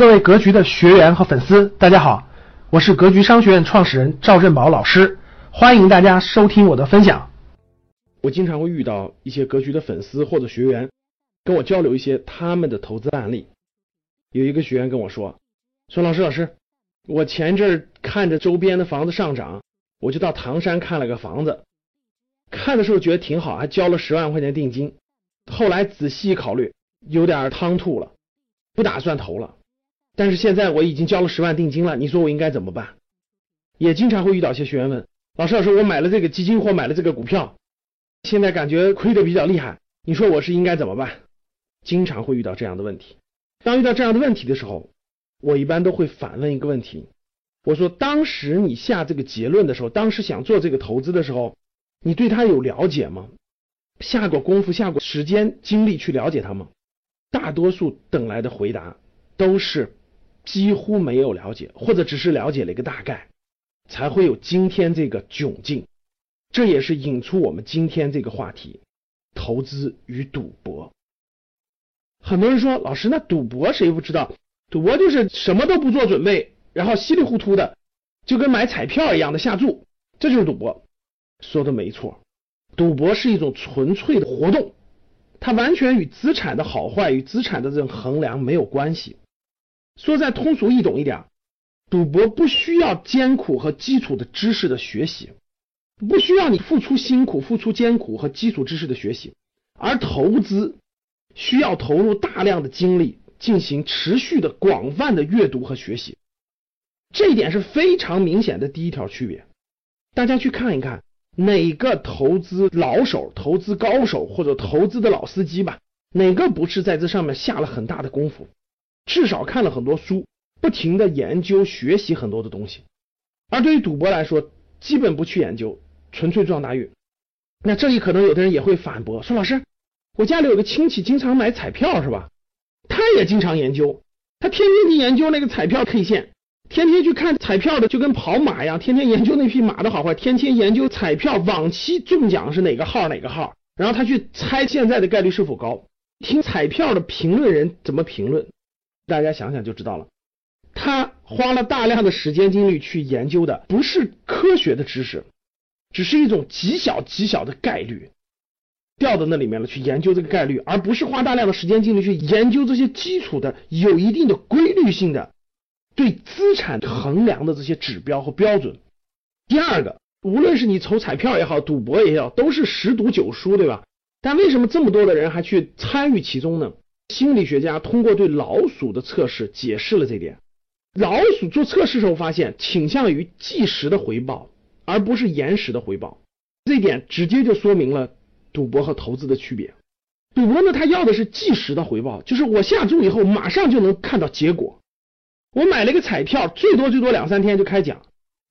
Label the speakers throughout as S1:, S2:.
S1: 各位格局的学员和粉丝，大家好，我是格局商学院创始人赵振宝老师，欢迎大家收听我的分享。
S2: 我经常会遇到一些格局的粉丝或者学员跟我交流一些他们的投资案例。有一个学员跟我说：“说老师老师，我前阵儿看着周边的房子上涨，我就到唐山看了个房子，看的时候觉得挺好，还交了十万块钱定金。后来仔细考虑，有点汤吐了，不打算投了。”但是现在我已经交了十万定金了，你说我应该怎么办？也经常会遇到一些学员问老师，老师，我买了这个基金或买了这个股票，现在感觉亏的比较厉害，你说我是应该怎么办？经常会遇到这样的问题。当遇到这样的问题的时候，我一般都会反问一个问题：我说，当时你下这个结论的时候，当时想做这个投资的时候，你对它有了解吗？下过功夫、下过时间、精力去了解它吗？大多数等来的回答都是。几乎没有了解，或者只是了解了一个大概，才会有今天这个窘境。这也是引出我们今天这个话题：投资与赌博。很多人说，老师，那赌博谁不知道？赌博就是什么都不做准备，然后稀里糊涂的，就跟买彩票一样的下注，这就是赌博。说的没错，赌博是一种纯粹的活动，它完全与资产的好坏与资产的这种衡量没有关系。说再通俗易懂一点，赌博不需要艰苦和基础的知识的学习，不需要你付出辛苦、付出艰苦和基础知识的学习，而投资需要投入大量的精力，进行持续的广泛的阅读和学习，这一点是非常明显的第一条区别。大家去看一看哪个投资老手、投资高手或者投资的老司机吧，哪个不是在这上面下了很大的功夫？至少看了很多书，不停的研究学习很多的东西，而对于赌博来说，基本不去研究，纯粹撞大运。那这里可能有的人也会反驳说：“老师，我家里有个亲戚经常买彩票是吧？他也经常研究，他天天去研究那个彩票 K 线，天天去看彩票的，就跟跑马一样，天天研究那匹马的好坏，天天研究彩票往期中奖是哪个号哪个号，然后他去猜现在的概率是否高，听彩票的评论人怎么评论。”大家想想就知道了，他花了大量的时间精力去研究的不是科学的知识，只是一种极小极小的概率掉到那里面了，去研究这个概率，而不是花大量的时间精力去研究这些基础的、有一定的规律性的对资产衡量的这些指标和标准。第二个，无论是你抽彩票也好，赌博也好，都是十赌九输，对吧？但为什么这么多的人还去参与其中呢？心理学家通过对老鼠的测试解释了这点。老鼠做测试时候发现倾向于即时的回报，而不是延时的回报。这一点直接就说明了赌博和投资的区别。赌博呢，它要的是即时的回报，就是我下注以后马上就能看到结果。我买了一个彩票，最多最多两三天就开奖。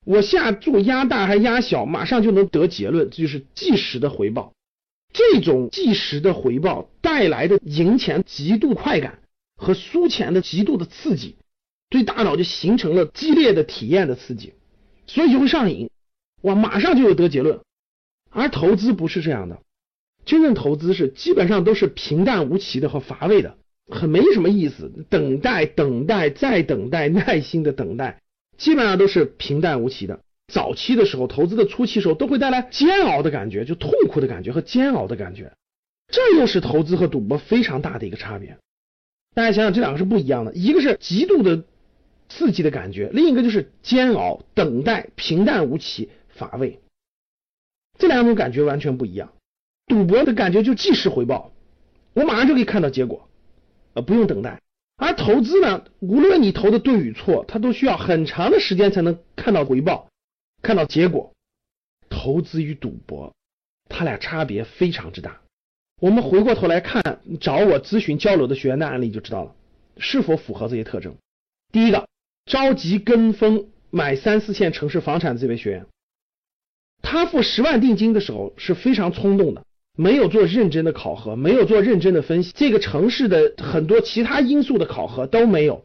S2: 我下注压大还压小，马上就能得结论，这就是即时的回报。这种即时的回报带来的赢钱极度快感和输钱的极度的刺激，对大脑就形成了激烈的体验的刺激，所以就会上瘾，哇，马上就有得结论。而投资不是这样的，真正投资是基本上都是平淡无奇的和乏味的，很没什么意思，等待，等待，再等待，耐心的等待，基本上都是平淡无奇的。早期的时候，投资的初期时候都会带来煎熬的感觉，就痛苦的感觉和煎熬的感觉，这又是投资和赌博非常大的一个差别。大家想想，这两个是不一样的，一个是极度的刺激的感觉，另一个就是煎熬、等待、平淡无奇、乏味，这两种感觉完全不一样。赌博的感觉就即时回报，我马上就可以看到结果，呃，不用等待。而投资呢，无论你投的对与错，它都需要很长的时间才能看到回报。看到结果，投资与赌博，它俩差别非常之大。我们回过头来看，找我咨询交流的学员的案例就知道了，是否符合这些特征。第一个，着急跟风买三四线城市房产的这位学员，他付十万定金的时候是非常冲动的，没有做认真的考核，没有做认真的分析，这个城市的很多其他因素的考核都没有。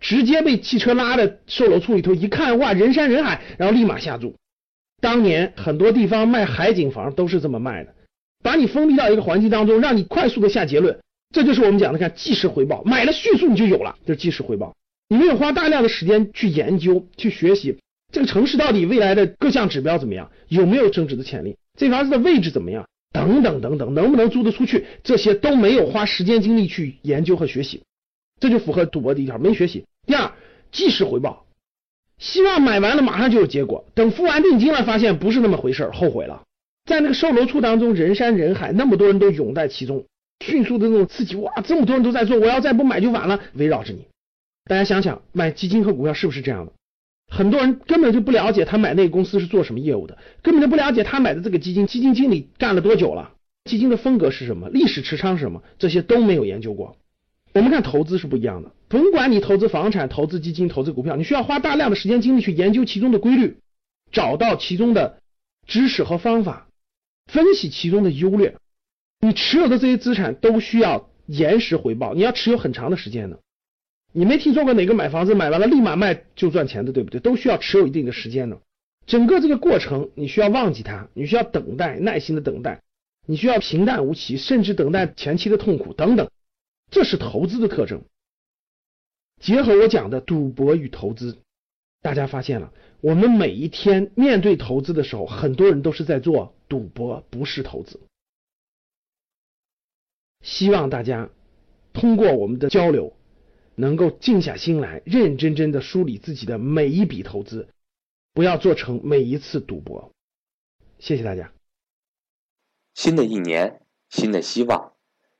S2: 直接被汽车拉的售楼处里头一看，哇，人山人海，然后立马下注。当年很多地方卖海景房都是这么卖的，把你封闭到一个环境当中，让你快速的下结论，这就是我们讲的看即时回报，买了迅速你就有了，这是即时回报。你没有花大量的时间去研究、去学习这个城市到底未来的各项指标怎么样，有没有增值的潜力，这房子的位置怎么样，等等等等，能不能租得出去，这些都没有花时间精力去研究和学习，这就符合赌博的一条，没学习。第二，即时回报，希望买完了马上就有结果，等付完定金了，发现不是那么回事后悔了。在那个售楼处当中，人山人海，那么多人都涌在其中，迅速的那种刺激，哇，这么多人都在做，我要再不买就晚了，围绕着你。大家想想，买基金和股票是不是这样的？很多人根本就不了解他买那个公司是做什么业务的，根本就不了解他买的这个基金，基金经理干了多久了，基金的风格是什么，历史持仓是什么，这些都没有研究过。我们看投资是不一样的，甭管你投资房产、投资基金、投资股票，你需要花大量的时间精力去研究其中的规律，找到其中的知识和方法。分析其中的优劣，你持有的这些资产都需要延时回报，你要持有很长的时间的。你没听说过哪个买房子买完了立马卖就赚钱的，对不对？都需要持有一定的时间的。整个这个过程你需要忘记它，你需要等待，耐心的等待，你需要平淡无奇，甚至等待前期的痛苦等等，这是投资的特征。结合我讲的赌博与投资，大家发现了。我们每一天面对投资的时候，很多人都是在做赌博，不是投资。希望大家通过我们的交流，能够静下心来，认认真真的梳理自己的每一笔投资，不要做成每一次赌博。谢谢大家。
S3: 新的一年，新的希望。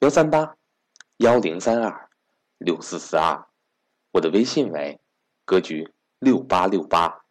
S3: 幺三八幺零三二六四四二，我的微信为格局。六八六八。